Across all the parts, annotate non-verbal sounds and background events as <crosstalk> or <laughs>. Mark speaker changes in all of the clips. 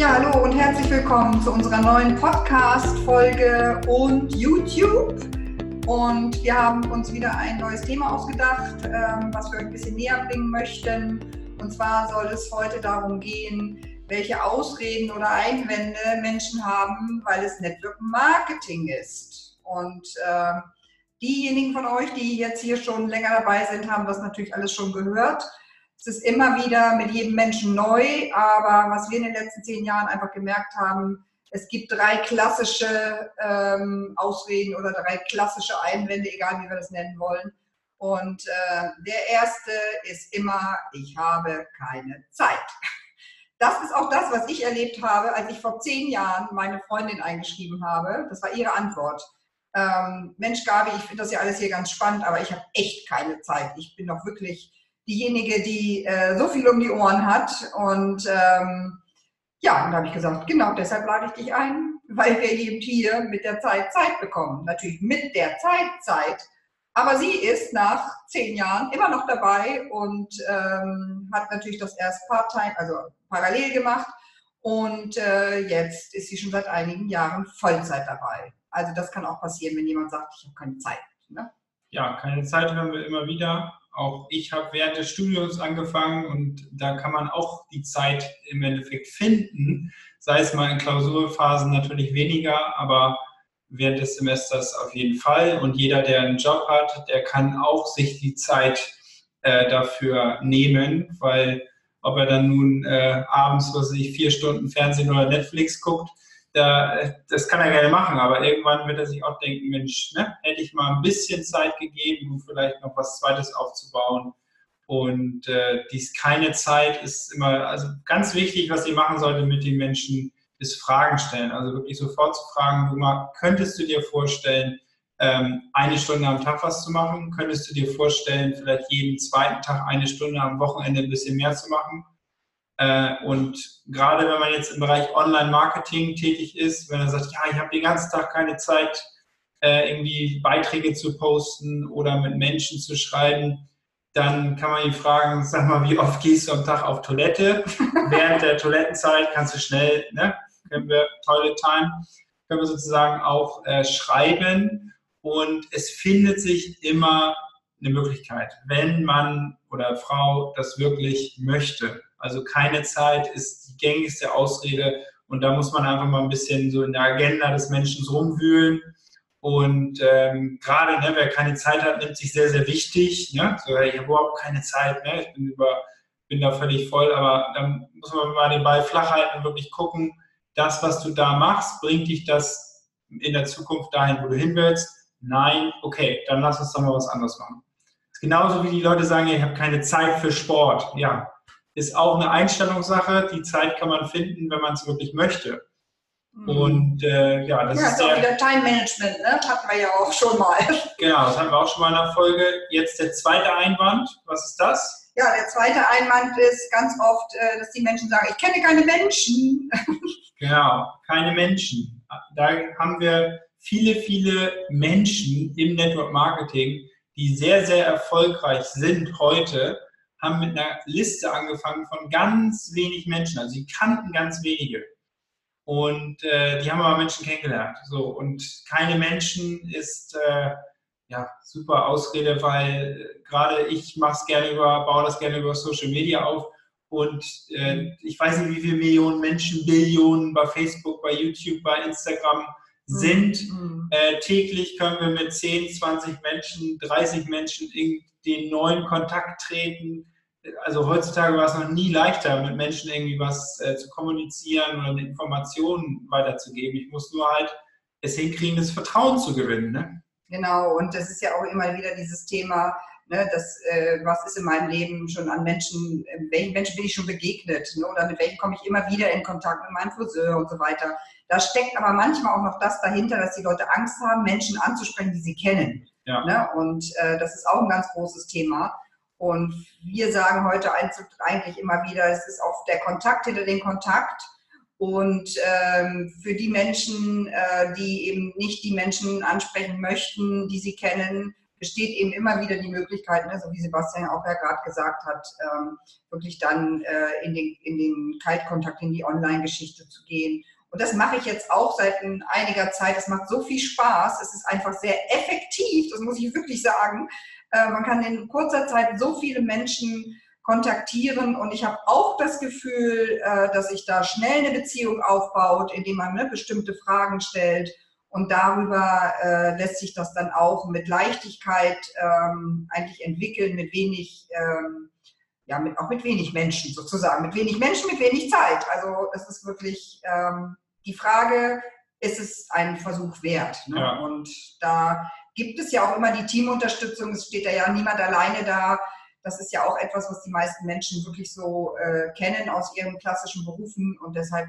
Speaker 1: Ja, hallo und herzlich willkommen zu unserer neuen Podcast-Folge und YouTube. Und wir haben uns wieder ein neues Thema ausgedacht, ähm, was wir ein bisschen näher bringen möchten. Und zwar soll es heute darum gehen, welche Ausreden oder Einwände Menschen haben, weil es Network Marketing ist. Und äh, diejenigen von euch, die jetzt hier schon länger dabei sind, haben das natürlich alles schon gehört. Es ist immer wieder mit jedem Menschen neu, aber was wir in den letzten zehn Jahren einfach gemerkt haben, es gibt drei klassische ähm, Ausreden oder drei klassische Einwände, egal wie wir das nennen wollen. Und äh, der erste ist immer, ich habe keine Zeit. Das ist auch das, was ich erlebt habe, als ich vor zehn Jahren meine Freundin eingeschrieben habe. Das war ihre Antwort. Ähm, Mensch, Gabi, ich finde das ja alles hier ganz spannend, aber ich habe echt keine Zeit. Ich bin doch wirklich diejenige, die äh, so viel um die Ohren hat. Und ähm, ja, und da habe ich gesagt, genau deshalb lade ich dich ein, weil wir eben hier mit der Zeit Zeit bekommen. Natürlich mit der Zeit Zeit. Aber sie ist nach zehn Jahren immer noch dabei und ähm, hat natürlich das erst part-time, also parallel gemacht. Und äh, jetzt ist sie schon seit einigen Jahren Vollzeit dabei. Also das kann auch passieren, wenn jemand sagt, ich habe keine Zeit. Ne?
Speaker 2: Ja, keine Zeit hören wir immer wieder. Auch ich habe während des Studiums angefangen und da kann man auch die Zeit im Endeffekt finden. Sei es mal in Klausurphasen natürlich weniger, aber während des Semesters auf jeden Fall. Und jeder, der einen Job hat, der kann auch sich die Zeit äh, dafür nehmen, weil ob er dann nun äh, abends, was weiß ich, vier Stunden Fernsehen oder Netflix guckt, da, das kann er gerne machen, aber irgendwann wird er sich auch denken, Mensch, ne, hätte ich mal ein bisschen Zeit gegeben, um vielleicht noch was Zweites aufzubauen. Und äh, dies keine Zeit ist immer, also ganz wichtig, was ihr machen solltet mit den Menschen, ist Fragen stellen. Also wirklich sofort zu fragen, du mal, könntest du dir vorstellen, ähm, eine Stunde am Tag was zu machen? Könntest du dir vorstellen, vielleicht jeden zweiten Tag eine Stunde am Wochenende ein bisschen mehr zu machen? Äh, und gerade wenn man jetzt im Bereich Online-Marketing tätig ist, wenn er sagt, ja, ich habe den ganzen Tag keine Zeit, äh, irgendwie Beiträge zu posten oder mit Menschen zu schreiben, dann kann man ihn fragen, sag mal, wie oft gehst du am Tag auf Toilette? <laughs> Während der Toilettenzeit kannst du schnell, ne, können wir Toilet Time, können wir sozusagen auch äh, schreiben und es findet sich immer eine Möglichkeit, wenn man oder Frau das wirklich möchte. Also keine Zeit ist die gängigste Ausrede und da muss man einfach mal ein bisschen so in der Agenda des Menschen rumwühlen. Und ähm, gerade, ne, wer keine Zeit hat, nimmt sich sehr, sehr wichtig. Ne? So, ich habe überhaupt keine Zeit, ne? ich bin, über, bin da völlig voll, aber dann muss man mal den Ball flach halten und wirklich gucken, das, was du da machst, bringt dich das in der Zukunft dahin, wo du hin willst? Nein, okay, dann lass uns doch mal was anderes machen. Genauso wie die Leute sagen, ich habe keine Zeit für Sport. Ja, ist auch eine Einstellungssache. Die Zeit kann man finden, wenn man es wirklich möchte. Mhm. Und äh, ja, das
Speaker 1: ja, ist, auch wieder Time Management, ne? hatten wir ja auch schon mal. <laughs>
Speaker 2: Genau, das hatten wir auch schon mal in der Folge. Jetzt der zweite Einwand. Was ist das?
Speaker 1: Ja, der zweite Einwand ist ganz oft, äh, dass die Menschen sagen, ich kenne keine Menschen. <laughs>
Speaker 2: Genau, keine Menschen. Da haben wir viele, viele Menschen im Network Marketing, die sehr, sehr erfolgreich sind heute haben mit einer Liste angefangen von ganz wenig Menschen. Also sie kannten ganz wenige. Und äh, die haben aber Menschen kennengelernt. So, und keine Menschen ist äh, ja super Ausrede, weil äh, gerade ich mache es gerne über, baue das gerne über Social Media auf. Und äh, ich weiß nicht, wie viele Millionen Menschen, Billionen bei Facebook, bei YouTube, bei Instagram sind. Mhm. Äh, täglich können wir mit 10, 20 Menschen, 30 Menschen in den neuen Kontakt treten also heutzutage war es noch nie leichter, mit Menschen irgendwie was äh, zu kommunizieren oder Informationen weiterzugeben. Ich muss nur halt es hinkriegen, das Vertrauen zu gewinnen. Ne?
Speaker 1: Genau, und das ist ja auch immer wieder dieses Thema, ne, das, äh, was ist in meinem Leben schon an Menschen, äh, welchen Menschen bin ich schon begegnet ne, oder mit welchen komme ich immer wieder in Kontakt mit meinem Friseur und so weiter. Da steckt aber manchmal auch noch das dahinter, dass die Leute Angst haben, Menschen anzusprechen, die sie kennen. Ja. Ne? Und äh, das ist auch ein ganz großes Thema. Und wir sagen heute eigentlich immer wieder, es ist auch der Kontakt hinter den Kontakt. Und ähm, für die Menschen, äh, die eben nicht die Menschen ansprechen möchten, die sie kennen, besteht eben immer wieder die Möglichkeit, ne, so wie Sebastian auch ja gerade gesagt hat, ähm, wirklich dann äh, in, den, in den Kaltkontakt, in die Online-Geschichte zu gehen. Und das mache ich jetzt auch seit einiger Zeit. Es macht so viel Spaß. Es ist einfach sehr effektiv, das muss ich wirklich sagen. Äh, man kann in kurzer Zeit so viele Menschen kontaktieren und ich habe auch das Gefühl, äh, dass sich da schnell eine Beziehung aufbaut, indem man ne, bestimmte Fragen stellt und darüber äh, lässt sich das dann auch mit Leichtigkeit ähm, eigentlich entwickeln, mit wenig, ähm, ja, mit, auch mit wenig Menschen sozusagen, mit wenig Menschen, mit wenig Zeit. Also es ist wirklich ähm, die Frage, ist es ein Versuch wert? Ne? Ja. Und da gibt es ja auch immer die Teamunterstützung, es steht da ja niemand alleine da. Das ist ja auch etwas, was die meisten Menschen wirklich so äh, kennen aus ihren klassischen Berufen und deshalb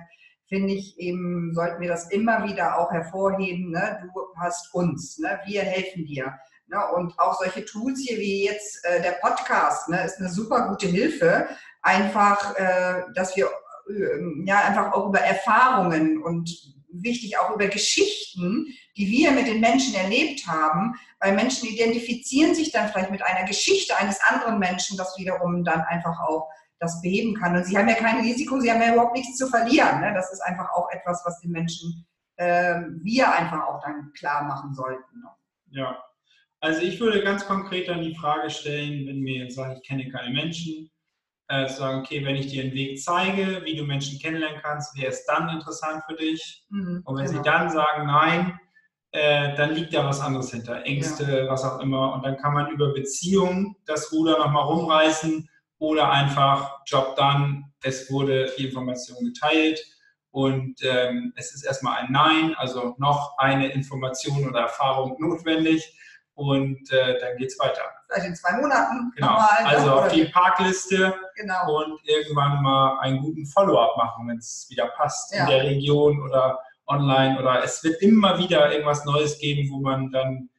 Speaker 1: finde ich eben, sollten wir das immer wieder auch hervorheben. Ne? Du hast uns, ne? wir helfen dir. Ne? Und auch solche Tools hier wie jetzt äh, der Podcast ne? ist eine super gute Hilfe. Einfach, äh, dass wir äh, ja einfach auch über Erfahrungen und wichtig auch über Geschichten, die wir mit den Menschen erlebt haben, weil Menschen identifizieren sich dann vielleicht mit einer Geschichte eines anderen Menschen, das wiederum dann einfach auch das beheben kann. Und sie haben ja kein Risiko, sie haben ja überhaupt nichts zu verlieren. Ne? Das ist einfach auch etwas, was den Menschen äh, wir einfach auch dann klar machen sollten. Ne?
Speaker 2: Ja, also ich würde ganz konkret dann die Frage stellen, wenn mir jetzt sagt, ich kenne keine Menschen, äh, sagen, okay, wenn ich dir einen Weg zeige, wie du Menschen kennenlernen kannst, wäre es dann interessant für dich? Mhm, und wenn genau. sie dann sagen, nein, äh, dann liegt da was anderes hinter, Ängste, ja. was auch immer. Und dann kann man über Beziehungen das Ruder nochmal rumreißen oder einfach Job done, es wurde die Information geteilt und ähm, es ist erstmal ein Nein, also noch eine Information oder Erfahrung notwendig und äh, dann geht es weiter.
Speaker 1: Vielleicht in zwei Monaten.
Speaker 2: Genau, nochmal, also auf die Parkliste genau. und irgendwann mal einen guten Follow-up machen, wenn es wieder passt ja. in der Region oder online oder es wird immer wieder irgendwas Neues geben, wo man dann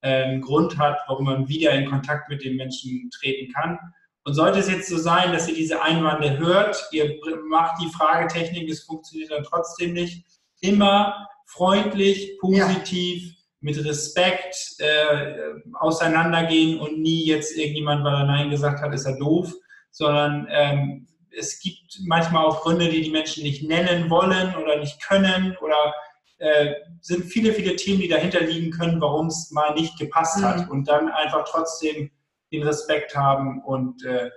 Speaker 2: äh, einen Grund hat, warum man wieder in Kontakt mit den Menschen treten kann. Und sollte es jetzt so sein, dass ihr diese Einwände hört, ihr macht die Fragetechnik, es funktioniert dann trotzdem nicht, immer freundlich, positiv, ja. Mit Respekt äh, auseinandergehen und nie jetzt irgendjemand, weil er Nein gesagt hat, ist er doof, sondern ähm, es gibt manchmal auch Gründe, die die Menschen nicht nennen wollen oder nicht können oder äh, sind viele, viele Themen, die dahinter liegen können, warum es mal nicht gepasst mhm. hat und dann einfach trotzdem den Respekt haben und äh,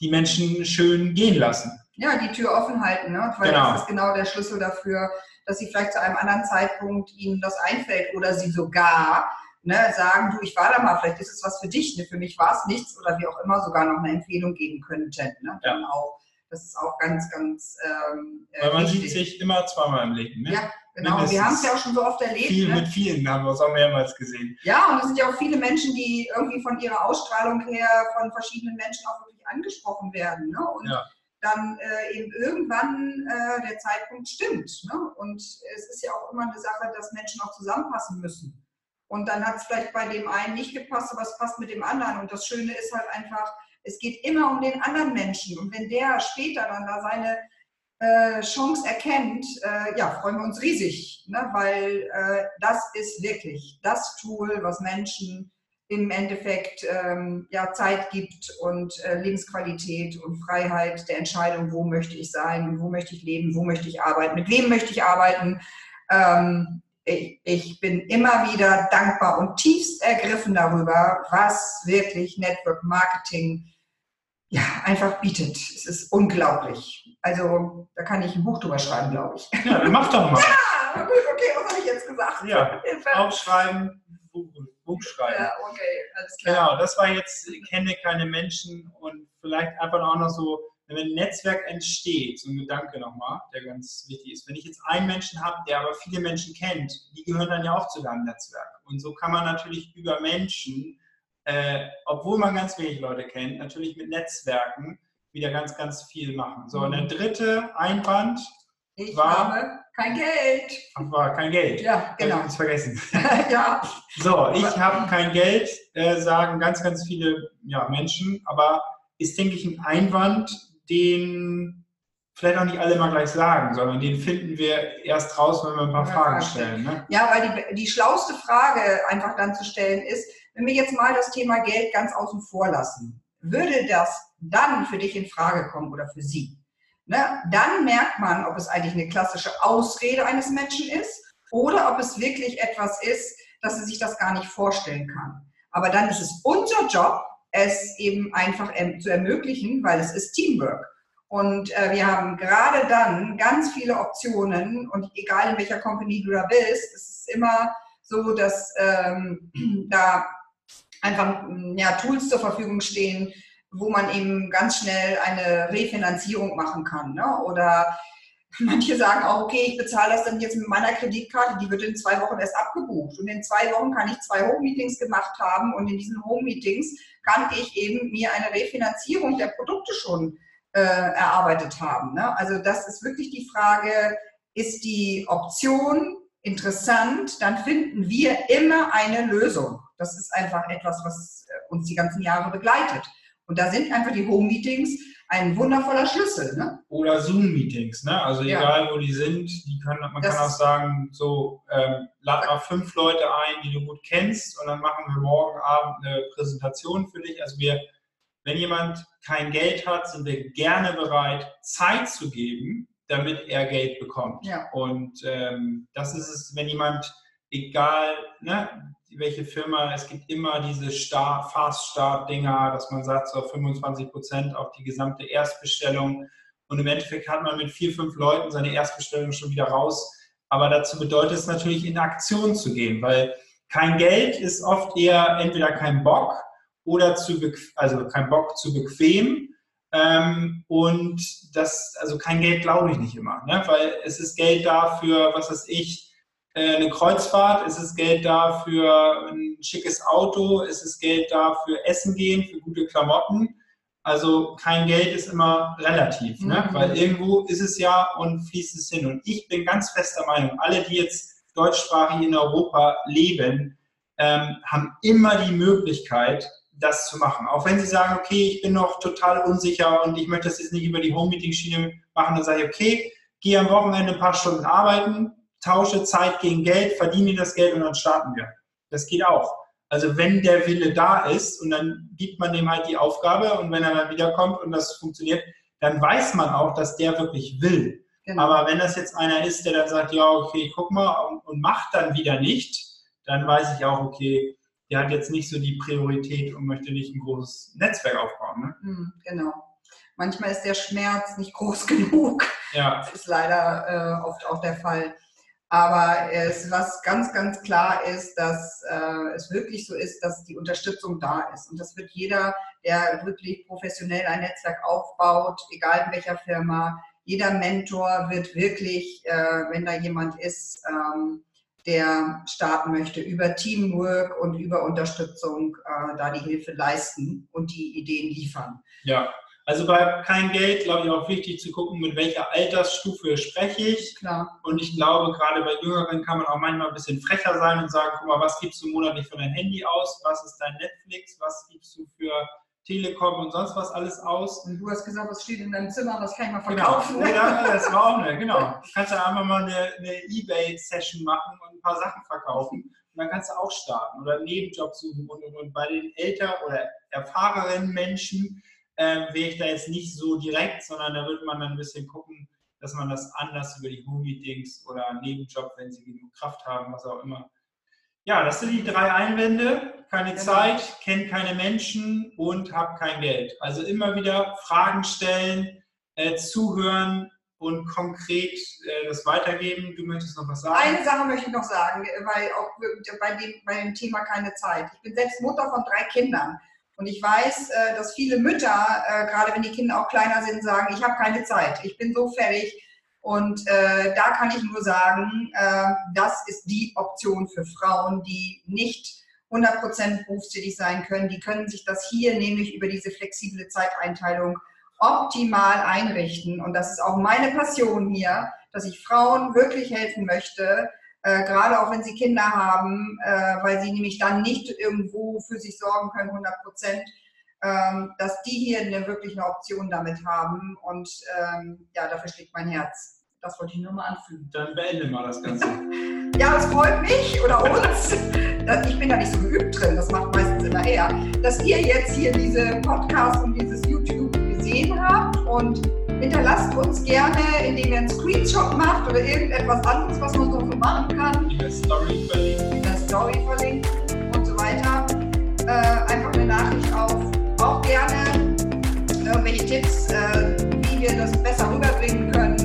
Speaker 2: die Menschen schön gehen lassen.
Speaker 1: Ja, die Tür offen halten, ne? weil genau. das ist genau der Schlüssel dafür, dass sie vielleicht zu einem anderen Zeitpunkt ihnen das einfällt oder sie sogar ne, sagen, du, ich war da mal, vielleicht ist es was für dich, ne? für mich war es nichts oder wie auch immer sogar noch eine Empfehlung geben könnten. Ne? Dann ja. auch das ist auch ganz, ganz. Ähm,
Speaker 2: äh, Weil man wichtig. sieht sich immer zweimal im Leben. Ne?
Speaker 1: Ja, genau. Mindestens. Wir haben es ja auch schon so oft erlebt.
Speaker 2: Viel, ne? Mit vielen haben wir es auch mehrmals gesehen.
Speaker 1: Ja, und es sind ja auch viele Menschen, die irgendwie von ihrer Ausstrahlung her von verschiedenen Menschen auch wirklich angesprochen werden. Ne? Und ja. Dann äh, eben irgendwann äh, der Zeitpunkt stimmt. Ne? Und es ist ja auch immer eine Sache, dass Menschen auch zusammenpassen müssen. Und dann hat es vielleicht bei dem einen nicht gepasst, aber es passt mit dem anderen. Und das Schöne ist halt einfach, es geht immer um den anderen Menschen. Und wenn der später dann da seine äh, Chance erkennt, äh, ja, freuen wir uns riesig, ne? weil äh, das ist wirklich das Tool, was Menschen im Endeffekt ähm, ja, Zeit gibt und äh, Lebensqualität und Freiheit der Entscheidung, wo möchte ich sein, wo möchte ich leben, wo möchte ich arbeiten, mit wem möchte ich arbeiten. Ähm, ich, ich, bin immer wieder dankbar und tiefst ergriffen darüber, was wirklich Network Marketing ja, einfach bietet. Es ist unglaublich. Also da kann ich ein Buch drüber schreiben, glaube ich.
Speaker 2: Ja, mach doch mal. <laughs>
Speaker 1: Ja, gut, okay, was habe ich jetzt gesagt?
Speaker 2: Ja, <laughs> aufschreiben, Buch, schreiben.
Speaker 1: Ja, okay, alles klar.
Speaker 2: Genau, das war jetzt, kenne keine Menschen und vielleicht einfach auch noch so, wenn ein Netzwerk entsteht, so ein Gedanke nochmal, der ganz wichtig ist. Wenn ich jetzt einen Menschen habe, der aber viele Menschen kennt, die gehören dann ja auch zu deinem Netzwerk. Und so kann man natürlich über Menschen äh, obwohl man ganz wenig Leute kennt, natürlich mit Netzwerken wieder ganz, ganz viel machen. So, und der mhm. dritte Einwand
Speaker 1: ich war, habe kein Geld.
Speaker 2: War kein Geld.
Speaker 1: Ja, genau.
Speaker 2: Ich vergessen. <laughs>
Speaker 1: ja.
Speaker 2: So, ich habe kein Geld, äh, sagen ganz, ganz viele ja, Menschen, aber ist, denke ich, ein Einwand, den vielleicht auch nicht alle mal gleich sagen, sondern den finden wir erst raus, wenn wir ein paar ja, Fragen stellen. Ne?
Speaker 1: Ja, weil die, die schlauste Frage einfach dann zu stellen ist, Wenn wir jetzt mal das Thema Geld ganz außen vor lassen, würde das dann für dich in Frage kommen oder für sie? Ne? Dann merkt man, ob es eigentlich eine klassische Ausrede eines Menschen ist oder ob es wirklich etwas ist, dass sie sich das gar nicht vorstellen kann. Aber dann ist es unser Job, es eben einfach zu ermöglichen, weil es ist Teamwork. Und äh, wir haben gerade dann ganz viele Optionen und egal in welcher Company du da bist, es ist immer so, dass ähm, <clears throat> da einfach ja, Tools zur Verfügung stehen, wo man eben ganz schnell eine Refinanzierung machen kann. Ne? Oder <laughs> manche sagen auch, okay, ich bezahle das dann jetzt mit meiner Kreditkarte, die wird in zwei Wochen erst abgebucht. Und in zwei Wochen kann ich zwei Home-Meetings gemacht haben und in diesen Home-Meetings kann ich eben mir eine Refinanzierung der Produkte schon äh, erarbeitet haben. Ne? Also das ist wirklich die Frage, ist die Option interessant, dann finden wir immer eine Lösung. Das ist einfach etwas, was äh, uns die ganzen Jahre begleitet. Und da sind einfach die Home-Meetings ein wundervoller Schlüssel. Ne?
Speaker 2: Oder Zoom-Meetings, ne? Also ja. egal wo die sind, die können, man das kann auch sagen, so ähm, lad mal fünf Leute ein, die du gut kennst, und dann machen wir morgen Abend eine Präsentation für dich. Also wir, wenn jemand kein Geld hat, sind wir gerne bereit, Zeit zu geben, damit er Geld bekommt. Ja. Und ähm, das ist es, wenn jemand, egal ne, welche Firma, es gibt immer diese Start, Fast-Start-Dinger, dass man sagt, so 25 Prozent auf die gesamte Erstbestellung. Und im Endeffekt hat man mit vier, fünf Leuten seine Erstbestellung schon wieder raus. Aber dazu bedeutet es natürlich, in Aktion zu gehen, weil kein Geld ist oft eher entweder kein Bock oder zu, also kein Bock zu bequem ähm, und das, also kein Geld glaube ich nicht immer, ne? weil es ist Geld dafür, was weiß ich, eine Kreuzfahrt, es ist Geld da für ein schickes Auto, es ist Geld da für Essen gehen, für gute Klamotten. Also kein Geld ist immer relativ, ne? Mhm. weil irgendwo ist es ja und fließt es hin. Und ich bin ganz fester Meinung, alle, die jetzt deutschsprachig in Europa leben, ähm, haben immer die Möglichkeit, das zu machen. Auch wenn sie sagen, okay, ich bin noch total unsicher und ich möchte das jetzt nicht über die Home-Meeting-Schiene machen, dann sage ich, okay, gehe am Wochenende ein paar Stunden arbeiten, tausche Zeit gegen Geld, verdiene das Geld und dann starten wir. Das geht auch. Also wenn der Wille da ist und dann gibt man dem halt die Aufgabe und wenn er dann wiederkommt und das funktioniert, dann weiß man auch, dass der wirklich will. Genau. Aber wenn das jetzt einer ist, der dann sagt, ja, okay, guck mal und, und macht dann wieder nicht, dann weiß ich auch, okay, der hat jetzt nicht so die Priorität und möchte nicht ein großes Netzwerk aufbauen. Ne?
Speaker 1: Hm, genau. Manchmal ist der Schmerz nicht groß <laughs> genug. Ja. Das ist leider äh, oft auch der Fall. Aber es, was ganz, ganz klar ist, dass äh, es wirklich so ist, dass die Unterstützung da ist. Und das wird jeder, der wirklich professionell ein Netzwerk aufbaut, egal in welcher Firma, jeder Mentor wird wirklich, äh, wenn da jemand ist, ähm, der starten möchte, über Teamwork und über Unterstützung äh, da die Hilfe leisten und die Ideen liefern.
Speaker 2: Ja, also bei kein Geld, glaube ich, auch wichtig zu gucken, mit welcher Altersstufe spreche ich. Klar. Und ich glaube, gerade bei Jüngeren kann man auch manchmal ein bisschen frecher sein und sagen, guck mal, was gibst du monatlich für dein Handy aus? Was ist dein Netflix? Was gibst du für Telekom und sonst was alles aus.
Speaker 1: Und du hast gesagt, was steht in deinem Zimmer, was kann ich mal genau. verkaufen?
Speaker 2: Genau, Oder, das war auch eine, genau. Du kannst ja einfach mal eine, eine Ebay-Session machen und ein paar Sachen verkaufen. Und dann kannst du auch starten oder einen Nebenjob suchen. Und, und, und bei den älter oder erfahrenen Menschen äh, wäre ich da jetzt nicht so direkt, sondern da würde man dann ein bisschen gucken, dass man das anders über die Home-Meetings oder Nebenjob, wenn sie genug Kraft haben, was auch immer, ja, das sind die drei Einwände. Keine genau. Zeit, kennt keine Menschen und hab kein Geld. Also immer wieder Fragen stellen, äh, zuhören und konkret äh, das weitergeben. Du möchtest noch was sagen?
Speaker 1: Eine Sache möchte ich noch sagen, weil auch bei dem, bei dem Thema keine Zeit. Ich bin selbst Mutter von drei Kindern. Und ich weiß, äh, dass viele Mütter, äh, gerade wenn die Kinder auch kleiner sind, sagen, ich habe keine Zeit, ich bin so fertig, und äh, da kann ich nur sagen, das ist die Option für Frauen, die nicht 100% berufstätig sein können. Die können sich das hier nämlich über diese flexible Zeiteinteilung optimal einrichten. Und das ist auch meine Passion hier, dass ich Frauen wirklich helfen möchte, äh, gerade auch wenn sie Kinder haben, äh, weil sie nämlich dann nicht irgendwo für sich sorgen können, 100 Prozent, ähm, dass die hier eine, wirklich eine Option damit haben. Und ähm, ja, dafür schlägt mein Herz. Das wollte ich nur mal anfügen.
Speaker 2: Dann beende mal das Ganze. <laughs>
Speaker 1: ja, es freut mich oder uns. Ich bin da nicht so geübt drin, das macht meistens immer er, dass ihr jetzt hier diese Podcast und dieses YouTube gesehen habt und hinterlasst uns gerne, indem ihr einen Screenshot macht oder irgendetwas anderes, was man so machen kann.
Speaker 2: In der Story verlinken.
Speaker 1: In der Story verlinken und so weiter. Äh, einfach eine Nachricht auf. Auch gerne irgendwelche Tipps, äh, wie wir das besser rüberbringen können